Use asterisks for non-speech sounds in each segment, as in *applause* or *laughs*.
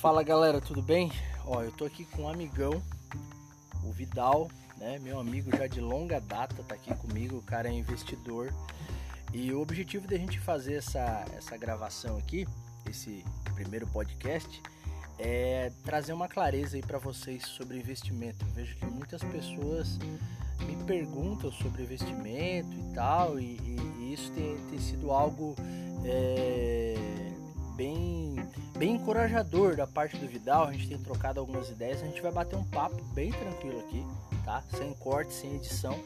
Fala galera, tudo bem? Ó, eu tô aqui com um amigão, o Vidal, né? Meu amigo já de longa data, tá aqui comigo, o cara é investidor. E o objetivo da gente fazer essa, essa gravação aqui, esse primeiro podcast, é trazer uma clareza aí para vocês sobre investimento. Eu vejo que muitas pessoas me perguntam sobre investimento e tal, e, e, e isso tem, tem, sido algo é, bem, bem encorajador da parte do Vidal. A gente tem trocado algumas ideias, a gente vai bater um papo bem tranquilo aqui, tá? Sem corte, sem edição.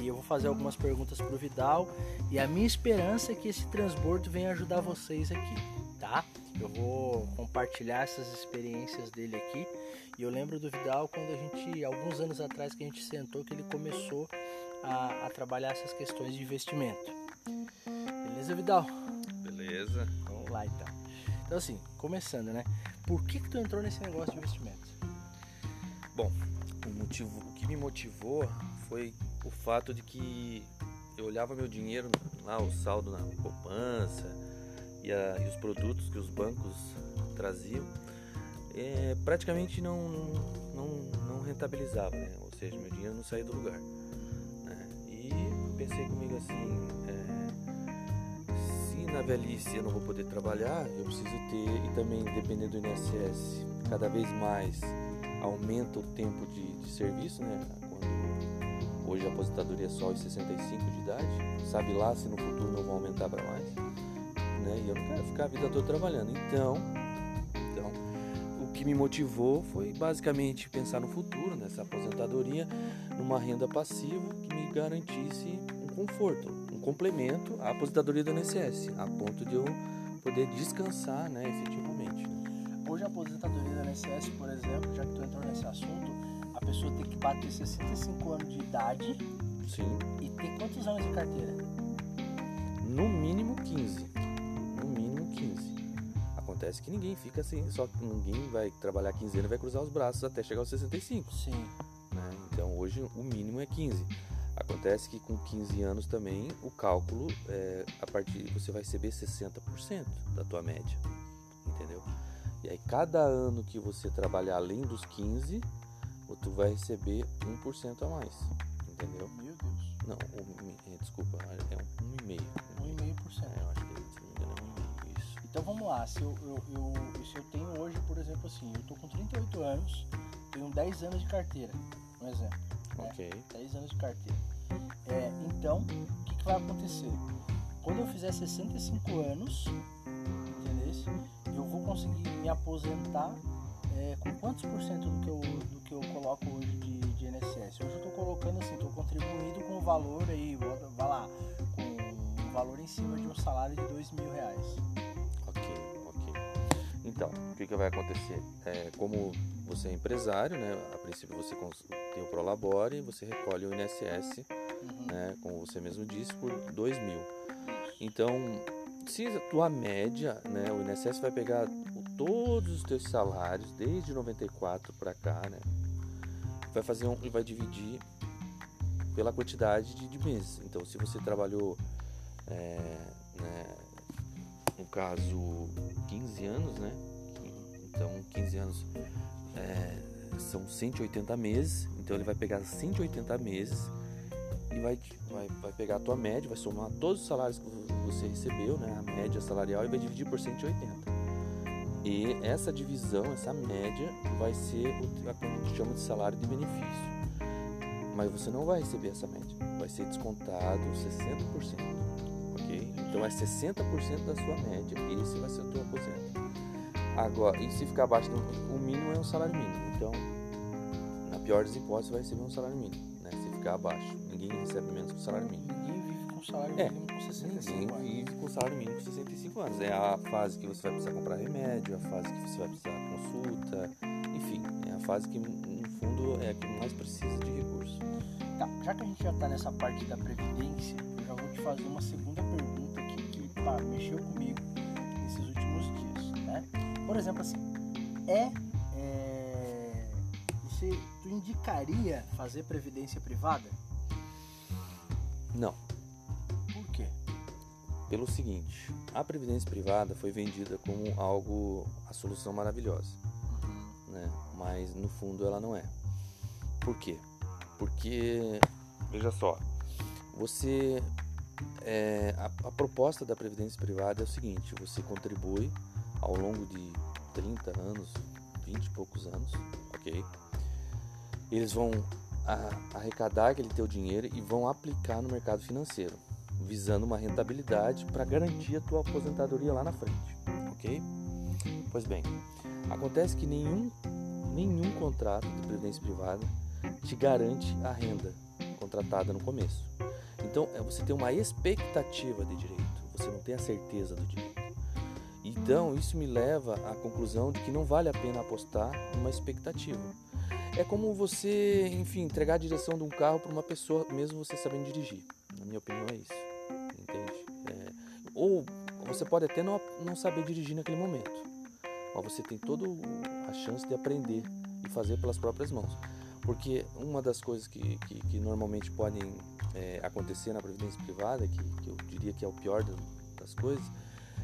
E eu vou fazer algumas perguntas pro Vidal. E a minha esperança é que esse transbordo venha ajudar vocês aqui, tá? Eu vou compartilhar essas experiências dele aqui. E eu lembro do Vidal quando a gente, alguns anos atrás, que a gente sentou, que ele começou a, a trabalhar essas questões de investimento. Beleza, Vidal? Beleza. Vamos lá então. Então assim, começando, né? Por que que tu entrou nesse negócio de investimento? Bom, o motivo, o que me motivou foi o fato de que eu olhava meu dinheiro lá, o saldo na poupança, e, a, e os produtos que os bancos traziam, é, praticamente não, não, não rentabilizava, né? ou seja, meu dinheiro não saía do lugar. Né? E pensei comigo assim, é, na velhice eu não vou poder trabalhar, eu preciso ter, e também dependendo do INSS, cada vez mais aumenta o tempo de, de serviço, né? Quando hoje a aposentadoria é só aos 65 de idade, sabe lá se no futuro não vão aumentar para mais né? E eu não quero ficar a vida toda trabalhando. Então, então, o que me motivou foi basicamente pensar no futuro, nessa aposentadoria, numa renda passiva que me garantisse um conforto, complemento à aposentadoria do INSS, a ponto de eu poder descansar, né, efetivamente. Né? Hoje a aposentadoria do INSS, por exemplo, já que tu entrou nesse assunto, a pessoa tem que bater 65 anos de idade. Sim. E ter quantos anos de carteira? No mínimo 15 no mínimo 15. Acontece que ninguém fica assim, só que ninguém vai trabalhar 15 anos e vai cruzar os braços até chegar aos 65. Sim. Né? Então hoje o mínimo é 15. Acontece que com 15 anos também o cálculo é, a partir você vai receber 60% da tua média, entendeu? E aí cada ano que você trabalhar além dos 15, tu vai receber 1% a mais, entendeu? Meu Deus. Não, um, desculpa, é um 1,5%. 1,5%. É, eu acho que então vamos lá, se eu, eu, eu, se eu tenho hoje, por exemplo, assim, eu tô com 38 anos, tenho 10 anos de carteira, um exemplo. Né? Ok. 10 anos de carteira. É, então, o que, que, vai acontecer? Quando eu fizer 65 anos, entendeu? Eu vou conseguir me aposentar é, com quantos por cento do que eu, do que eu coloco hoje de, de INSS? Hoje eu estou colocando assim, estou contribuindo com o valor aí, vai lá, com um valor em cima de um salário de 2 mil reais. Então, o que, que vai acontecer? É, como você é empresário, né, a princípio você tem o Prolabore, você recolhe o INSS. Né, como você mesmo disse, por 2 mil. Então, se a tua média, né, o INSS vai pegar todos os teus salários desde 94 para cá, né, vai fazer um, e vai dividir pela quantidade de, de meses. Então, se você trabalhou, é, né, no caso 15 anos, né? Então 15 anos é, são 180 meses, então ele vai pegar 180 meses e vai, vai, vai pegar a tua média, vai somar todos os salários que você recebeu, né? A média salarial e vai dividir por 180. E essa divisão, essa média, vai ser o que a gente chama de salário de benefício. Mas você não vai receber essa média, vai ser descontado 60% ok? Então é 60% da sua média, esse vai ser o teu aposento. Agora, e se ficar abaixo, do, o mínimo é um salário mínimo. Então, na pior das hipóteses, vai receber um salário mínimo, né? Se ficar abaixo, ninguém recebe menos que o salário mínimo. Ninguém vive com salário é, mínimo com 65 ninguém anos. vive com salário mínimo com 65 anos. É a fase que você vai precisar comprar remédio, a fase que você vai precisar consulta, enfim, é a fase que, no fundo, é a que mais precisa de recursos. Tá, já que a gente já está nessa parte da previdência, eu já vou te fazer uma segunda pergunta aqui que pá, mexeu comigo nesses últimos dias, né? Por exemplo, assim, é, é você tu indicaria fazer previdência privada? Não. Por quê? pelo seguinte: a previdência privada foi vendida como algo, a solução maravilhosa, uhum. né? mas no fundo ela não é. Por quê? Porque, veja só, você. É, a, a proposta da previdência privada é o seguinte: você contribui ao longo de 30 anos, 20 e poucos anos, ok? Eles vão arrecadar aquele teu dinheiro e vão aplicar no mercado financeiro, visando uma rentabilidade para garantir a tua aposentadoria lá na frente, ok? Pois bem, acontece que nenhum, nenhum contrato de previdência privada te garante a renda contratada no começo. Então, é, você tem uma expectativa de direito, você não tem a certeza do direito. Então, isso me leva à conclusão de que não vale a pena apostar numa expectativa. É como você, enfim, entregar a direção de um carro para uma pessoa, mesmo você sabendo dirigir. Na minha opinião, é isso. Entende? É, ou você pode até não, não saber dirigir naquele momento, mas você tem toda a chance de aprender e fazer pelas próprias mãos. Porque uma das coisas que, que, que normalmente podem é, acontecer na previdência privada, que, que, eu diria que é o pior das coisas,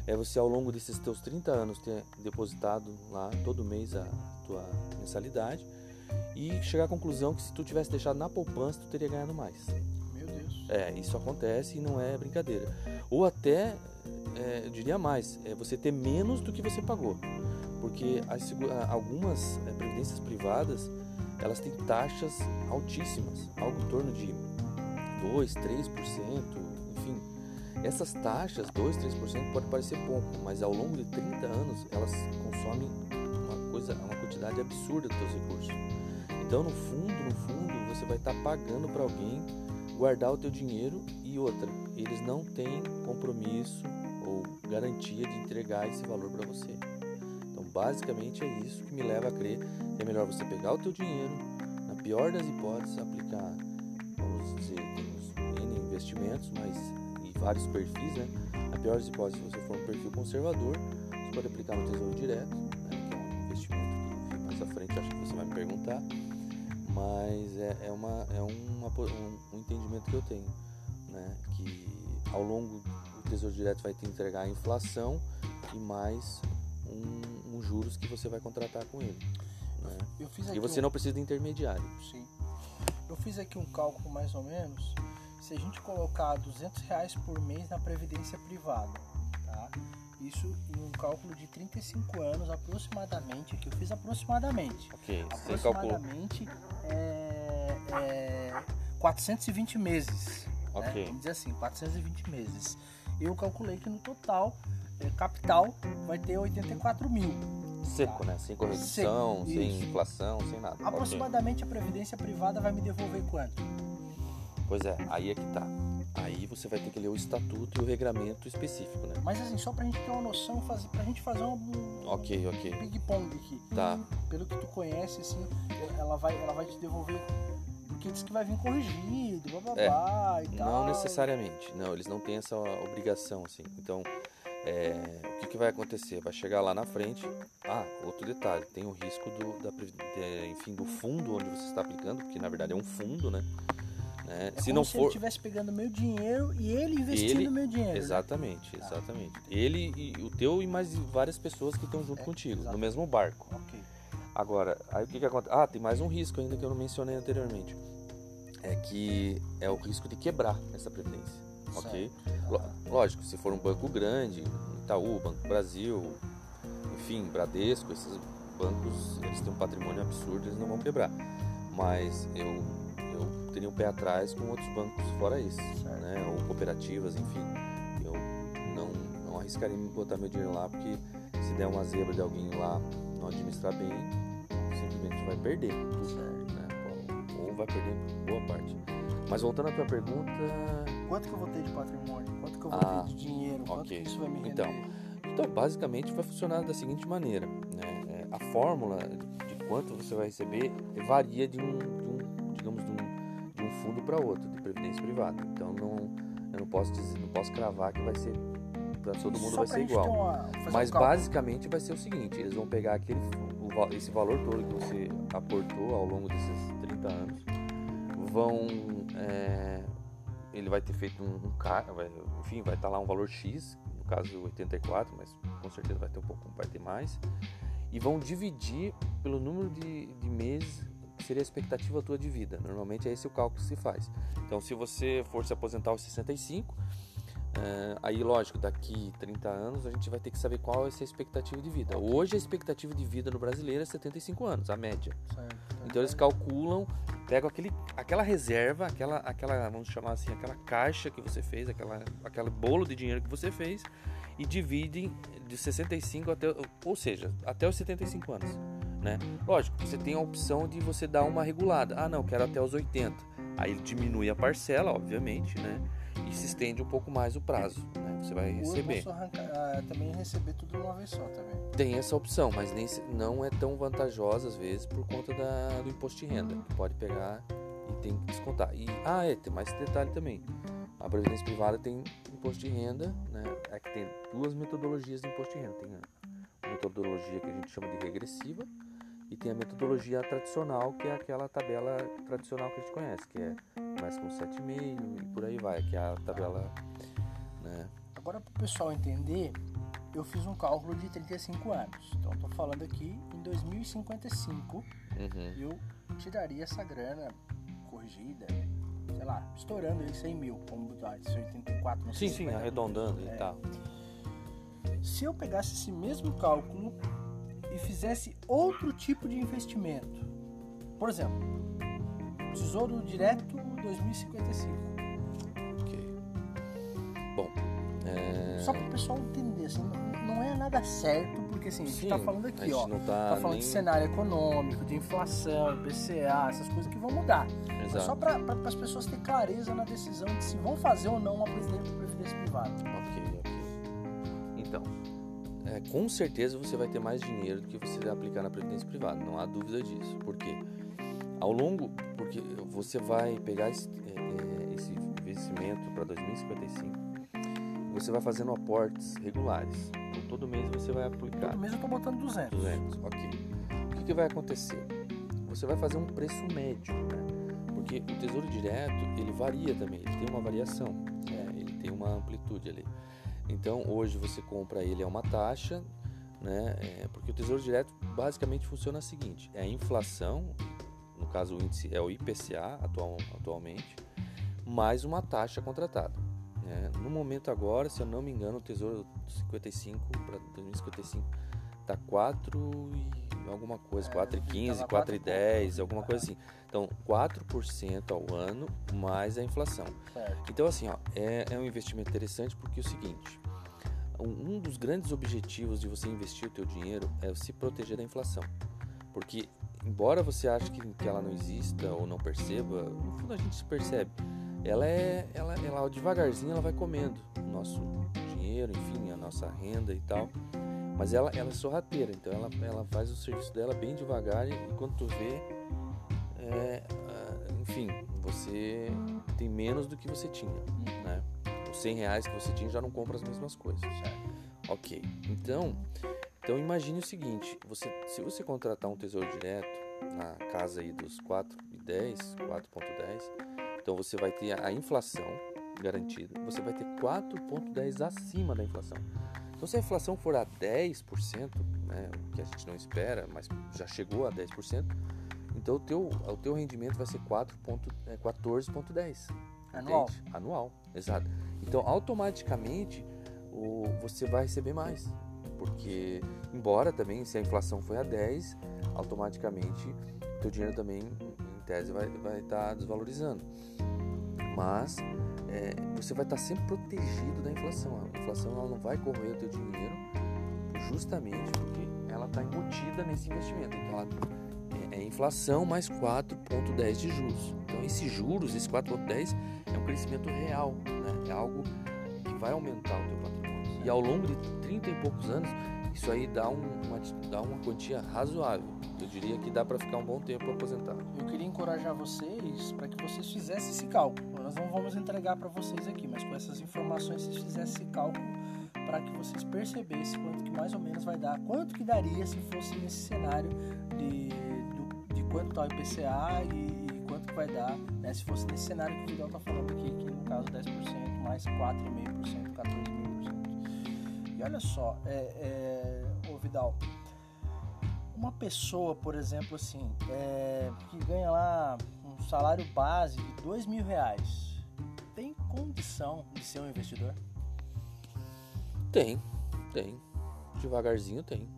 é você ao longo desses teus 30 anos ter depositado lá todo mês a tua mensalidade e chegar à conclusão que se tu tivesse deixado na poupança, tu teria ganhado mais. Meu Deus. É, isso acontece e não é brincadeira. Ou até, é, eu diria mais, é você ter menos do que você pagou. Porque as, algumas é, previdências privadas, elas têm taxas altíssimas, algo em torno de 2, 3%, enfim. Essas taxas, 2, 3%, pode parecer pouco, mas ao longo de 30 anos elas consomem uma coisa, uma quantidade absurda dos teus recursos. Então, no fundo, no fundo, você vai estar tá pagando para alguém guardar o teu dinheiro e outra, eles não têm compromisso ou garantia de entregar esse valor para você. Então, basicamente é isso que me leva a crer que é melhor você pegar o teu dinheiro, na pior das hipóteses, aplicar, vamos dizer, temos N investimentos, mas e vários perfis, né? Na pior das hipóteses, se você for um perfil conservador, você pode aplicar no Tesouro Direto, né? que é um investimento que mais à frente acho que você vai me perguntar mas é, é, uma, é uma, um, um, entendimento que eu tenho, né? que ao longo o Tesouro Direto vai te entregar a inflação e mais um, um juros que você vai contratar com ele. Né? e você um... não precisa de intermediário. Sim. Eu fiz aqui um cálculo mais ou menos, se a gente colocar 200 reais por mês na previdência privada, tá? Isso em um cálculo de 35 anos aproximadamente, que eu fiz aproximadamente. Ok, aproximadamente é, é 420 meses. Né? Ok. Né? Vamos dizer assim, 420 meses. Eu calculei que no total, é, capital vai ter 84 mil. Seco, né? Sem correção, sem inflação, sem nada. Aproximadamente okay. a previdência privada vai me devolver quanto? Pois é, aí é que tá. Aí você vai ter que ler o estatuto e o regramento específico, né? Mas assim, só pra gente ter uma noção, fazer, pra gente fazer um, ok, ok. ping-pong aqui. Tá. Pelo que tu conhece, assim, ela vai, ela vai te devolver. Porque diz que vai vir corrigido, blá blá é, blá e tal. Não necessariamente. Não, eles não têm essa obrigação, assim. Então, é, o que, que, vai acontecer? Vai chegar lá na frente. Ah, outro detalhe, tem o risco do, da, de, enfim, do fundo onde você está aplicando, porque na verdade é um fundo, né? Né? É se não se for... ele estivesse pegando meu dinheiro e ele investindo ele... meu dinheiro. Exatamente, né? exatamente. Ah, ele e o teu e mais várias pessoas que estão junto é, contigo, exatamente. no mesmo barco. Ok. Agora, aí o que, que acontece? Ah, tem mais um risco ainda que eu não mencionei anteriormente. É que é o risco de quebrar essa previdência. Ok? Lógico, se for um banco grande, Itaú, Banco Brasil, enfim, Bradesco, esses bancos, eles têm um patrimônio absurdo, eles não vão quebrar. Mas eu eu teria um pé atrás com outros bancos fora esse, né? Ou cooperativas, enfim. Eu não, não arriscaria me botar meu dinheiro lá, porque se der uma zebra de alguém lá não administrar bem, simplesmente vai perder né? Ou vai perder boa parte. Mas voltando à tua pergunta... Quanto que eu vou ter de patrimônio? Quanto que eu vou ah, ter de dinheiro? Quanto okay. que isso vai me render? Então, então, basicamente vai funcionar da seguinte maneira, né? É, a fórmula de quanto você vai receber varia de um, para outro de previdência privada. Então não, eu não posso dizer, não posso cravar que vai ser para todo mundo Só vai ser igual. Uma, Mas um basicamente vai ser o seguinte, eles vão pegar aquele o, esse valor todo que você aportou ao longo desses 30 anos, vão é, ele vai ter feito um, um vai, enfim, vai estar tá lá um valor X, no caso 84, mas com certeza vai ter um pouco, vai ter mais. E vão dividir pelo número de, de meses seria a expectativa tua de vida. Normalmente é esse o cálculo que se faz. Então, se você for se aposentar aos 65, é, aí, lógico, daqui 30 anos a gente vai ter que saber qual é essa expectativa de vida. Hoje a expectativa de vida no brasileiro é 75 anos, a média. Certo. Então eles calculam, pegam aquele, aquela reserva, aquela, aquela, vamos chamar assim, aquela caixa que você fez, aquela, aquele bolo de dinheiro que você fez e dividem de 65 até, ou seja, até os 75 anos, né? Lógico, você tem a opção de você dar uma regulada. Ah, não, quero até os 80. Aí ele diminui a parcela, obviamente, né? e se estende um pouco mais o prazo. Né? Você vai receber. Eu arrancar, ah, também receber tudo de uma vez só também. Tem essa opção, mas nem, não é tão vantajosa às vezes por conta da, do imposto de renda, que pode pegar e tem que descontar. E, ah, é, tem mais esse detalhe também. A Previdência Privada tem imposto de renda, né? É que tem duas metodologias de imposto de renda. Tem a metodologia que a gente chama de regressiva, e tem a metodologia tradicional, que é aquela tabela tradicional que a gente conhece, que é mais com 7,5 e por aí vai, que é a tabela. Né? Agora, para o pessoal entender, eu fiz um cálculo de 35 anos. Então, estou falando aqui em 2055, uhum. eu tiraria essa grana corrigida, sei lá, estourando aí 100 mil, como botar 84, não sei Sim, sim, arredondando é. e tal. Se eu pegasse esse mesmo cálculo e fizesse outro tipo de investimento. Por exemplo, Tesouro Direto 2055. Ok. Bom. É... Só para o pessoal entender, assim, não é nada certo, porque assim, a gente está falando aqui, ó. Tá, tá falando nem... de cenário econômico, de inflação, PCA, essas coisas que vão mudar. Exato. só para as pessoas terem clareza na decisão de se vão fazer ou não uma previdência privada. Ok, ok. Então, é, com certeza você vai ter mais dinheiro do que você vai aplicar na previdência privada, não há dúvida disso. Por quê? Ao longo, porque você vai pegar esse, é, é esse investimento para 2055, você vai fazendo aportes regulares. Então, todo mês você vai aplicar. Todo mês eu estou botando 200. 200, ok. O que, que, vai acontecer? Você vai fazer um preço médio, né? Porque o Tesouro Direto, ele varia também, ele tem uma variação, né? ele tem uma amplitude ali. Então hoje você compra ele a uma taxa, né? É, porque o Tesouro Direto basicamente funciona o seguinte: é a inflação, no caso o índice é o IPCA atual, atualmente, mais uma taxa contratada. Né? No momento agora, se eu não me engano, o Tesouro 55 para 2055 tá 4 e alguma coisa, 4,15, é, 4,10, alguma coisa assim. Então, 4% ao ano mais a inflação. Então, assim, ó, é, é um investimento interessante porque é o seguinte, um dos grandes objetivos de você investir o teu dinheiro é se proteger da inflação. Porque, embora você ache que, que ela não exista ou não perceba, no fundo a gente se percebe. Ela é, ela, ela devagarzinho ela vai comendo o nosso dinheiro, enfim, a nossa renda e tal. Mas ela, ela é sorrateira, então ela, ela faz o serviço dela bem devagar e, quando tu vê, é, ah, enfim, você tem menos do que você tinha, né? Os 100 reais que você tinha já não compra as mesmas coisas. Ok, então, então imagine o seguinte, você, se você contratar um tesouro direto na casa aí dos 4,10, 4,10, então você vai ter a inflação garantida, você vai ter 4,10 acima da inflação. Então, se a inflação for a 10%, né, o que a gente não espera, mas já chegou a 10%, então o teu, o teu rendimento vai ser 14,10%. É, Anual. Entende? Anual, exato. Então, automaticamente, o, você vai receber mais. Porque, embora também, se a inflação for a 10, automaticamente o teu dinheiro também, em tese, vai estar vai tá desvalorizando. Mas é, você vai estar sempre protegido da inflação. A inflação ela não vai corroer o teu dinheiro justamente porque ela está embutida nesse investimento. Então, ela, é, é inflação mais 4,10 de juros. Então, esses juros, esse 4,10 é um crescimento real, né? é algo que vai aumentar o teu patrimônio. E ao longo de 30 e poucos anos, isso aí dá, um, uma, dá uma quantia razoável. Eu diria que dá para ficar um bom tempo aposentado. Eu queria encorajar vocês para que vocês fizessem esse cálculo. Nós não vamos entregar para vocês aqui, mas com essas informações vocês fizessem esse cálculo para que vocês percebessem quanto que mais ou menos vai dar, quanto que daria se fosse nesse cenário de, de quanto está o IPCA e quanto que vai dar, né? Se fosse nesse cenário que o Vidal tá falando aqui, que no caso 10% mais 4,5%, 14,5%. E olha só, é, é, ô Vidal, uma pessoa, por exemplo, assim, é, que ganha lá um salário base de dois mil reais, tem condição de ser um investidor? Tem, tem. Devagarzinho tem.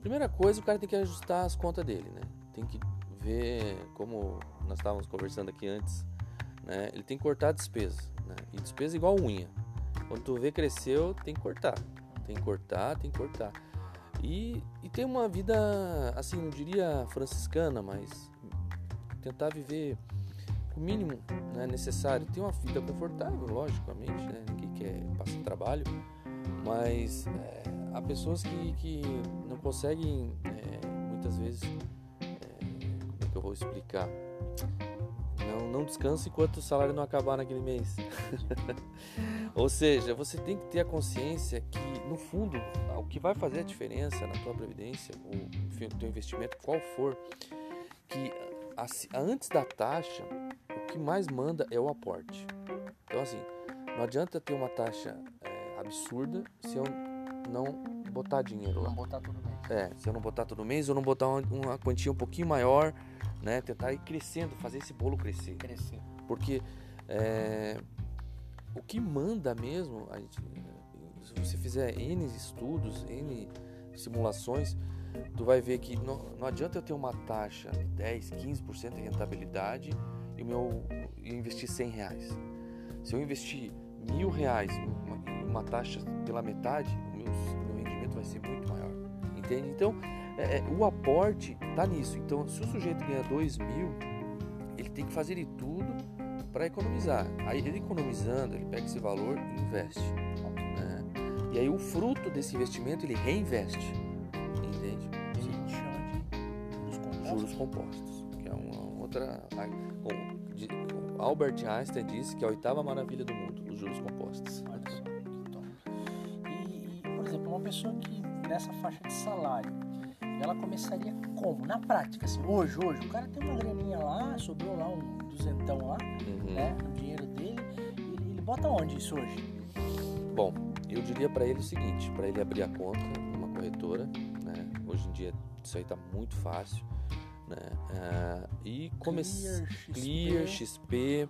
Primeira coisa, o cara tem que ajustar as contas dele, né? Tem que ver, como nós estávamos conversando aqui antes, né? Ele tem que cortar a despesa, né? E despesa igual unha. Quando tu vê cresceu, tem que cortar. Tem que cortar, tem que cortar. E, e ter uma vida, assim, não diria franciscana, mas tentar viver o mínimo né, necessário. Ter uma vida confortável, logicamente, né? Ninguém quer passar trabalho, mas é, há pessoas que, que não conseguem, é, muitas vezes, é, como é que eu vou explicar? Não, não descansa enquanto o salário não acabar naquele mês. *laughs* Ou seja, você tem que ter a consciência que, no fundo, o que vai fazer a diferença na tua previdência, enfim, o teu investimento, qual for, que antes da taxa, o que mais manda é o aporte. Então, assim, não adianta ter uma taxa é, absurda se eu não botar dinheiro lá. Não botar todo mês. É, se eu não botar todo mês, ou não botar uma, uma quantia um pouquinho maior, né? Tentar ir crescendo, fazer esse bolo crescer. Crescer. Porque é, o que manda mesmo, a gente, se você fizer N estudos, N simulações, tu vai ver que não, não adianta eu ter uma taxa de 10, 15% de rentabilidade e meu eu investir 100 reais. Se eu investir mil reais, uma, uma taxa pela metade, o meu, meu rendimento vai ser muito maior. Entende? Então, é, é o aporte está nisso. Então, se o sujeito ganha 2 mil, ele tem que fazer de tudo para economizar. Aí, ele economizando, ele pega esse valor e investe. E aí, o fruto desse investimento, ele reinveste. Entende? A gente chama de juros compostos. Juros compostos, que é uma outra. Albert Einstein disse que é a oitava maravilha do mundo, os juros compostos. E, por exemplo, uma pessoa que nessa faixa de salário, ela começaria como? Na prática, assim, hoje, hoje, o cara tem uma graninha lá, sobrou lá um duzentão lá, uhum. né, o dinheiro dele, ele, ele bota onde isso hoje? Bom, eu diria para ele o seguinte, para ele abrir a conta numa corretora, né, hoje em dia isso aí tá muito fácil, né? Uh, e começar Clear, XP,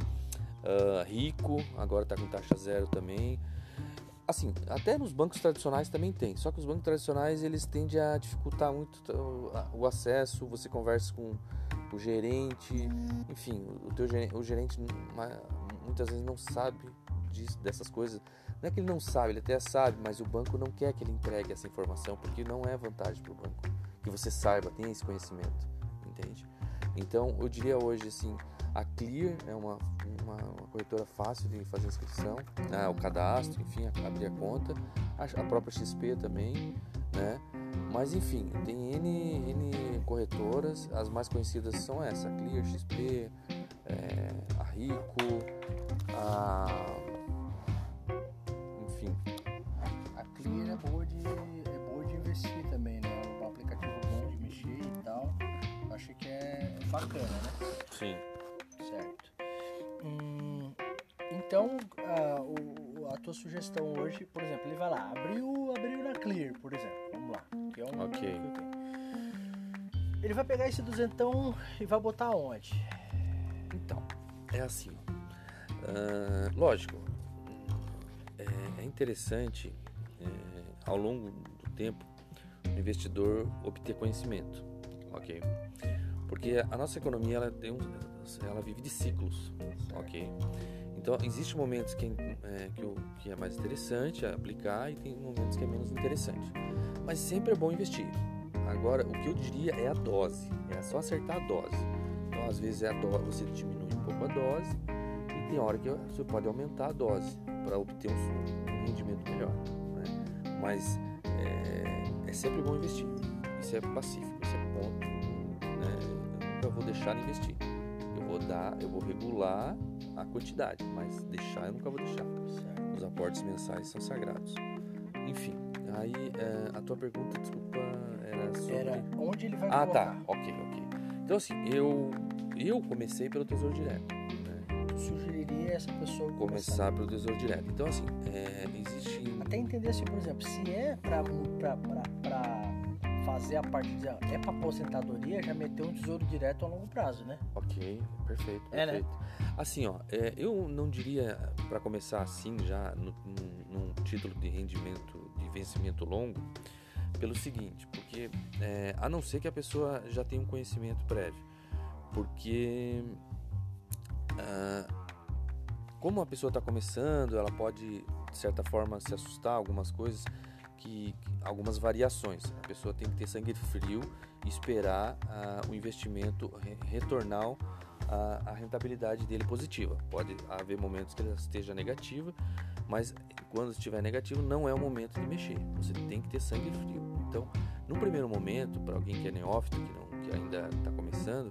uh, Rico, agora está com taxa zero também. Assim, até nos bancos tradicionais também tem, só que os bancos tradicionais eles tendem a dificultar muito o acesso, você conversa com o gerente, enfim, o teu gerente, o gerente muitas vezes não sabe disso, dessas coisas. Não é que ele não sabe, ele até sabe, mas o banco não quer que ele entregue essa informação, porque não é vantagem para o banco que você saiba, tenha esse conhecimento entende? Então, eu diria hoje, assim, a Clear é uma, uma, uma corretora fácil de fazer inscrição, né? o cadastro, enfim, abrir a conta, a, a, própria XP também, né? Mas, enfim, tem N, N corretoras, as mais conhecidas são essa, a Clear, XP, é, a Rico, a... bacana, né? Sim. Certo. Hum, então, a, o, a tua sugestão hoje, por exemplo, ele vai lá, abriu, abriu na Clear, por exemplo. Vamos lá. Que é um ok. Que eu tenho. Ele vai pegar esse duzentão e vai botar onde? Então, é assim. Uh, lógico, é, é interessante é, ao longo do tempo o investidor obter conhecimento ok? Porque a nossa economia ela tem um, ela vive de ciclos, ok? Então existe momentos que é, que, o, que é mais interessante aplicar e tem momentos que é menos interessante, mas sempre é bom investir. Agora o que eu diria é a dose, é só acertar a dose. Então às vezes é a dose, você diminui um pouco a dose e tem hora que você pode aumentar a dose para obter um, um, rendimento melhor. Né? Mas é, é sempre bom investir. Isso é pacífico, deixar de investir. Eu vou dar, eu vou regular a quantidade, mas deixar eu nunca vou deixar. Certo. Os aportes mensais são sagrados. Enfim, aí é, a tua pergunta, desculpa, era sobre... Era onde ele vai Ah, colocar. tá, ok, ok. Então, assim, eu, eu comecei pelo Tesouro Direto. Né? Sugeriria essa pessoa começar pelo Tesouro Direto. Então, assim, é, existe. Até entender assim, por exemplo, se é para fazer a parte de. É para aposentadoria, já meter um tesouro direto a longo prazo, né? Ok, perfeito. perfeito. É, né? Assim, ó, é, eu não diria para começar assim já no, num, num título de rendimento de vencimento longo pelo seguinte, porque é, a não ser que a pessoa já tenha um conhecimento prévio, porque ah, como a pessoa está começando, ela pode de certa forma se assustar algumas coisas que, algumas variações. A pessoa tem que ter sangue frio e esperar ah, o investimento re retornar a, a, rentabilidade dele positiva. Pode haver momentos que ela esteja negativa, mas quando estiver negativo não é o momento de mexer. Você tem que ter sangue frio. Então, no primeiro momento, para alguém que é neófito, que, não, que ainda está começando,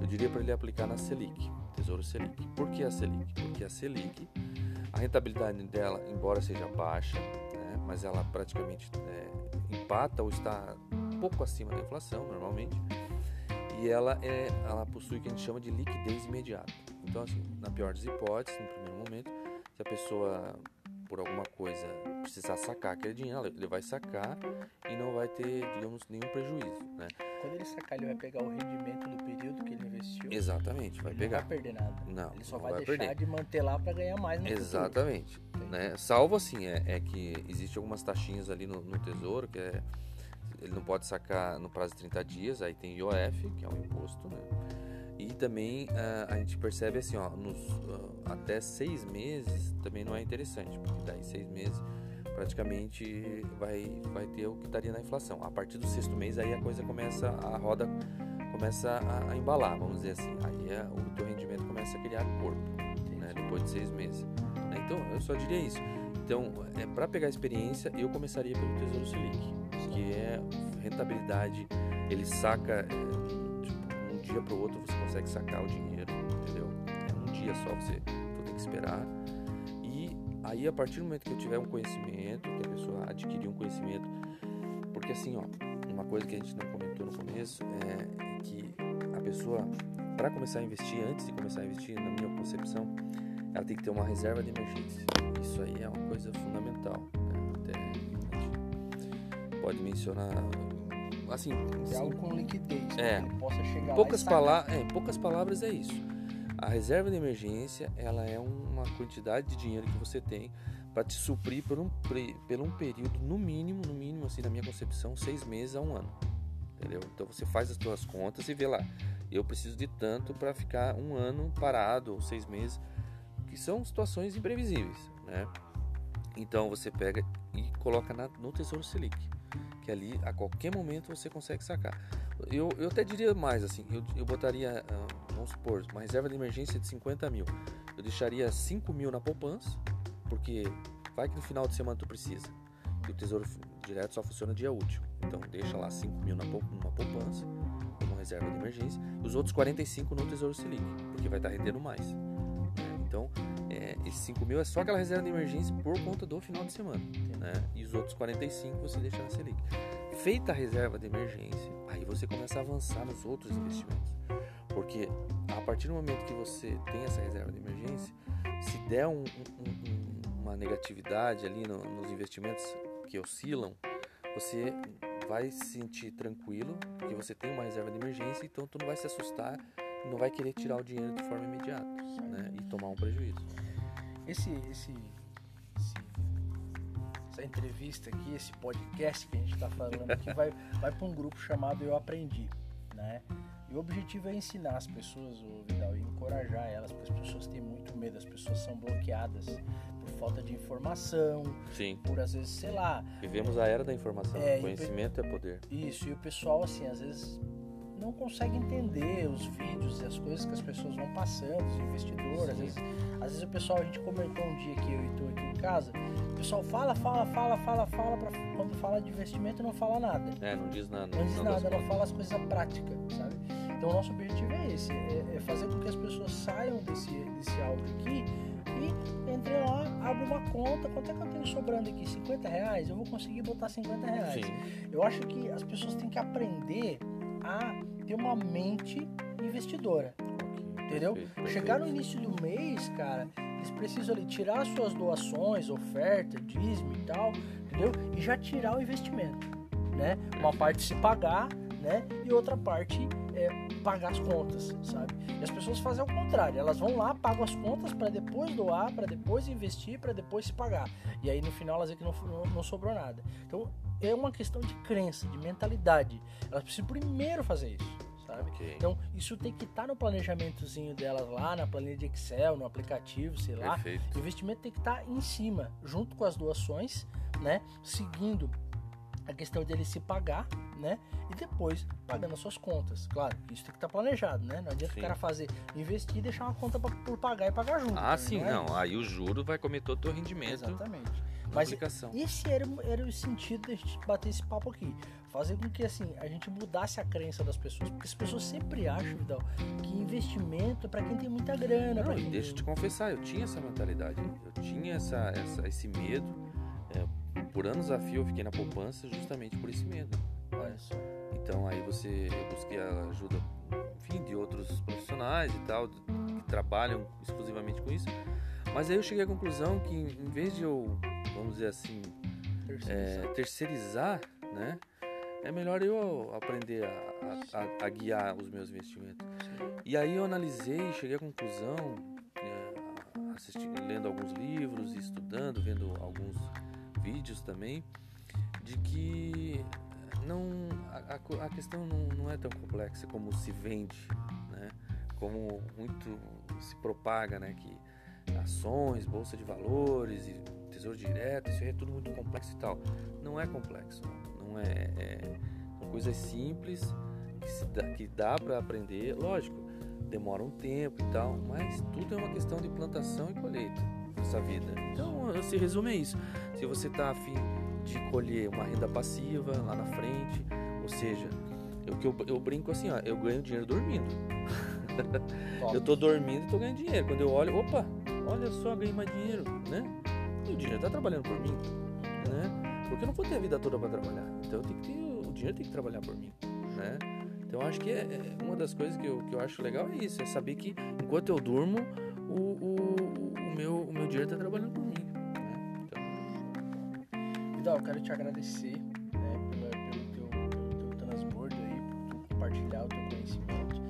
eu diria para ele aplicar na Selic, Tesouro Selic. Por que a Selic? Porque a Selic, a rentabilidade dela, embora seja baixa, mas ela praticamente é, empata ou está pouco acima da inflação, normalmente, e ela, é, ela possui o que a gente chama de liquidez imediata. Então, assim, na pior das hipóteses, no primeiro momento, se a pessoa por alguma coisa precisar sacar aquele dinheiro, ele vai sacar e não vai ter, digamos, nenhum prejuízo, né? Quando ele sacar, ele vai pegar o rendimento do período que ele investiu. Exatamente, vai ele pegar. Não vai perder nada. Não, ele só não vai, vai deixar perder. de manter lá para ganhar mais no Exatamente, né? Salvo assim, é, é que existe algumas taxinhas ali no, no tesouro que é ele não pode sacar no prazo de 30 dias, aí tem IOF, que é um imposto, né? E também uh, a gente percebe assim, ó, nos, uh, até seis meses também não é interessante, porque daí seis meses praticamente vai, vai ter o que estaria na inflação. A partir do sexto mês aí a coisa começa, a roda começa a, a embalar, vamos dizer assim. Aí é, o teu rendimento começa a criar corpo, né, depois de seis meses. Né? Então eu só diria isso. Então, é, para pegar experiência, eu começaria pelo Tesouro Selic, que é rentabilidade, ele saca, é, tipo, um dia para o outro você consegue sacar o dinheiro, entendeu? É um dia só, você tem que esperar. Aí, a partir do momento que eu tiver um conhecimento, que a pessoa adquirir um conhecimento, porque assim, ó, uma coisa que a gente não comentou no começo é que a pessoa, para começar a investir, antes de começar a investir, na minha concepção, ela tem que ter uma reserva de emergência. Isso aí é uma coisa fundamental. Né? Até pode mencionar assim, é algo com liquidez, é, que possa chegar poucas lá palavras, é, poucas palavras é isso. A reserva de emergência, ela é uma quantidade de dinheiro que você tem para te suprir por um, por um período no mínimo, no mínimo assim na minha concepção, seis meses a um ano, entendeu? Então você faz as suas contas e vê lá, eu preciso de tanto para ficar um ano parado ou seis meses, que são situações imprevisíveis, né? Então você pega e coloca na, no Tesouro Selic, que ali a qualquer momento você consegue sacar. Eu, eu até diria mais assim, eu, eu botaria, uh, vamos supor, uma reserva de emergência de 50 mil. Deixaria 5 mil na poupança, porque vai que no final de semana tu precisa. E o Tesouro Direto só funciona dia útil. Então deixa lá 5 mil na, numa poupança, como reserva de emergência, e os outros 45 no Tesouro Selic, porque vai estar rendendo mais. Né? Então, é, esses 5 mil é só aquela reserva de emergência por conta do final de semana. Né? E os outros 45 você deixa na Selic. Feita a reserva de emergência, aí você começa a avançar nos outros investimentos. Porque partir do momento que você tem essa reserva de emergência, se der um, um, uma negatividade ali no, nos investimentos que oscilam, você vai se sentir tranquilo, porque você tem uma reserva de emergência, então tu não vai se assustar não vai querer tirar o dinheiro de forma imediata né? e tomar um prejuízo. Esse, esse, esse, essa entrevista aqui, esse podcast que a gente está falando aqui, *laughs* vai, vai para um grupo chamado Eu Aprendi, né? O objetivo é ensinar as pessoas, o Vidal, e encorajar elas, porque as pessoas têm muito medo, as pessoas são bloqueadas por falta de informação, Sim. por às vezes, sei lá. Vivemos a era da informação, É, conhecimento é poder. Isso, e o pessoal, assim, às vezes não consegue entender os vídeos e as coisas que as pessoas vão passando, os investidores. Às vezes, às vezes o pessoal, a gente comentou um dia que eu e tu aqui em casa, o pessoal fala, fala, fala, fala, fala, pra, quando fala de investimento não fala nada. É, não diz nada. Não diz final nada, não fala as coisas práticas, sabe? Então o nosso objetivo é esse, é, é fazer com que as pessoas saiam desse, desse áudio aqui e entrem lá, abram uma conta, quanto é que eu tenho sobrando aqui? 50 reais? Eu vou conseguir botar 50 reais. Sim. Eu acho que as pessoas têm que aprender a ter uma mente investidora. Entendeu? Perfeito, Chegar no início do mês, cara, eles precisam ali tirar as suas doações, oferta, dízimo e tal, entendeu? E já tirar o investimento, né? Uma parte se pagar, né? E outra parte é pagar as contas, sabe? E as pessoas fazem ao contrário, elas vão lá, pagam as contas para depois doar, para depois investir, para depois se pagar. E aí no final elas veem que não, não, não sobrou nada. Então é uma questão de crença, de mentalidade. Elas precisam primeiro fazer isso, sabe? Ok. Então, isso tem que estar no planejamentozinho delas lá, na planilha de Excel, no aplicativo, sei lá. Perfeito. O investimento tem que estar em cima, junto com as doações, né? Seguindo a questão dele se pagar, né? E depois pagando as suas contas. Claro, isso tem que estar planejado, né? Não adianta Sim. o cara fazer, investir e deixar uma conta pra, por pagar e pagar junto. Ah, também, sim, é não. isso. Aí o juro vai comer todo o teu rendimento Exatamente. Mas aplicação. esse era, o- era o sentido da gente bater esse papo aqui. Fazer com que assim, a gente mudasse a crença das pessoas. Porque as pessoas sempre acham, Vidal, que investimento é pra quem tem muita grana. Não, e quem deixa eu te confessar, eu tinha essa mentalidade. Eu tinha essa, essa- esse medo. É, por anos a fio eu fiquei na poupança justamente por esse medo. Olha só. Então aí você eu busquei a ajuda, enfim, de outros profissionais e tal, que trabalham exclusivamente com isso. Mas aí eu cheguei à conclusão que em vez de eu, vamos dizer assim, é, terceirizar, né? É melhor eu aprender a, a- a guiar os meus investimentos. E aí eu analisei e cheguei à conclusão, é, assisti- lendo alguns livros, estudando, vendo alguns vídeos também, de que não a, a questão não, não é tão complexa como se vende, né? Como muito se propaga, né? Que ações, bolsa de valores tesouro direto, isso aí é tudo muito complexo e tal. Não é complexo, não é, é são coisas simples que, dá, que dá para aprender, lógico, demora um tempo e tal, mas tudo é uma questão de plantação e colheita nessa vida. Então, se resume a isso. Se você está afim de colher uma renda passiva lá na frente, ou seja, eu, eu, eu brinco assim, ó, eu ganho dinheiro dormindo. *laughs* Eu tô dormindo e tô ganhando dinheiro. Quando eu olho, opa, olha só, ganhei mais dinheiro, né? E o dinheiro tá trabalhando por mim, né? Porque eu não vou ter a vida toda para trabalhar. Então eu tenho que ter, o dinheiro tem que trabalhar por mim, né? Então eu acho que é, é uma das coisas que eu, que eu acho legal é isso, é saber que enquanto eu durmo, o, o, o meu, o meu dinheiro tá trabalhando por mim. Né? Então, Vidal, eu quero te agradecer né, pela- pelo, teu, pelo teu transbordo aí, por tu compartilhar o teu conhecimento.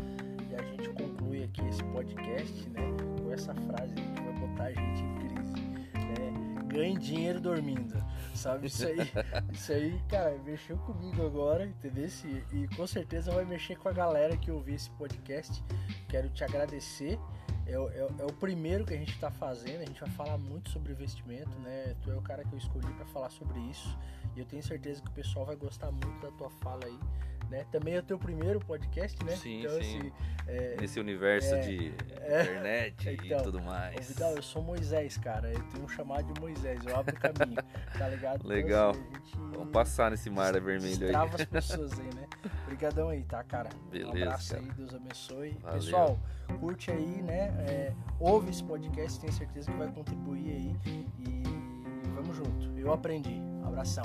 E a gente conclui aqui esse podcast né, com essa frase que vai botar a gente em crise. Né? Ganhe dinheiro dormindo. Sabe? Isso aí, *laughs* isso aí, cara, mexeu comigo agora, entendeu? E, e com certeza vai mexer com a galera que ouvir esse podcast. Quero te agradecer. É, o- é é o primeiro que a gente está fazendo, a gente vai falar muito sobre investimento, né? Tu é o cara que eu escolhi para falar sobre isso e eu tenho certeza que o pessoal vai gostar muito da tua fala aí, né? Também é o teu primeiro podcast, né? Sim, então, sim. assim, é, Nesse universo É, de é. internet Então, e tudo Ô, mais. Vidal, eu sou Moisés, cara. Eu tenho um chamado de Moisés. Eu abro o caminho, tá ligado? Então, Legal. assim, a gente Vamos passar nesse mar vermelho aí. As pessoas aí, né? Obrigadão aí, tá, cara? um Beleza, abraço cara. aí, Deus abençoe. Valeu. Pessoal, curte aí, né? É, ouve esse podcast, tenho certeza que vai contribuir aí. E vamos junto. Eu aprendi. Abração.